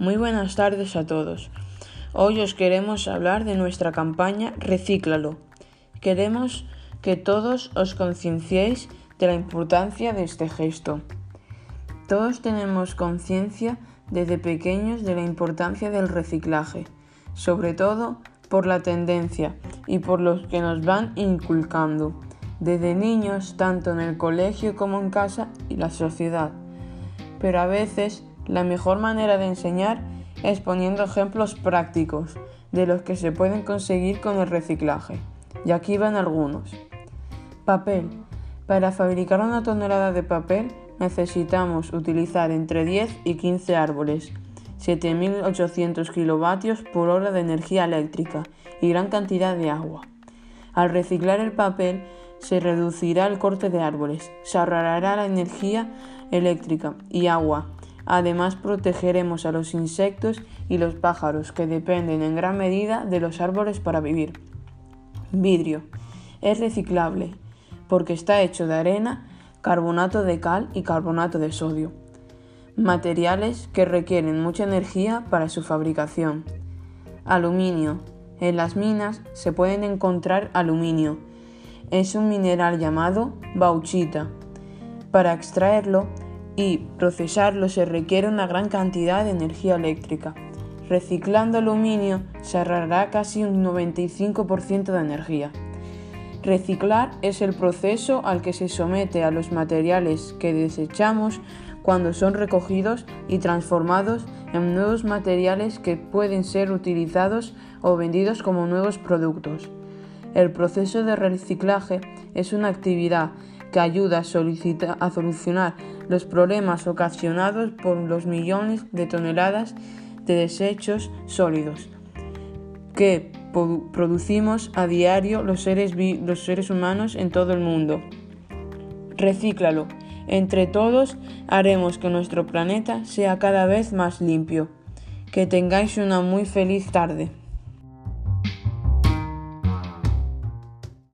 Muy buenas tardes a todos. Hoy os queremos hablar de nuestra campaña Recíclalo. Queremos que todos os concienciéis de la importancia de este gesto. Todos tenemos conciencia desde pequeños de la importancia del reciclaje, sobre todo por la tendencia y por los que nos van inculcando, desde niños, tanto en el colegio como en casa y la sociedad. Pero a veces la mejor manera de enseñar es poniendo ejemplos prácticos de los que se pueden conseguir con el reciclaje. Y aquí van algunos. Papel. Para fabricar una tonelada de papel necesitamos utilizar entre 10 y 15 árboles, 7.800 kilovatios por hora de energía eléctrica y gran cantidad de agua. Al reciclar el papel se reducirá el corte de árboles, se ahorrará la energía eléctrica y agua Además, protegeremos a los insectos y los pájaros que dependen en gran medida de los árboles para vivir. Vidrio. Es reciclable porque está hecho de arena, carbonato de cal y carbonato de sodio. Materiales que requieren mucha energía para su fabricación. Aluminio. En las minas se pueden encontrar aluminio. Es un mineral llamado bauxita. Para extraerlo y procesarlo se requiere una gran cantidad de energía eléctrica. Reciclando aluminio se ahorrará casi un 95% de energía. Reciclar es el proceso al que se somete a los materiales que desechamos cuando son recogidos y transformados en nuevos materiales que pueden ser utilizados o vendidos como nuevos productos. El proceso de reciclaje es una actividad que ayuda a, solucionar los problemas ocasionados por los millones de toneladas de desechos sólidos que producimos a diario los seres, los seres humanos en todo el mundo. Recíclalo. Entre todos haremos que nuestro planeta sea cada vez más limpio. Que tengáis una muy feliz tarde.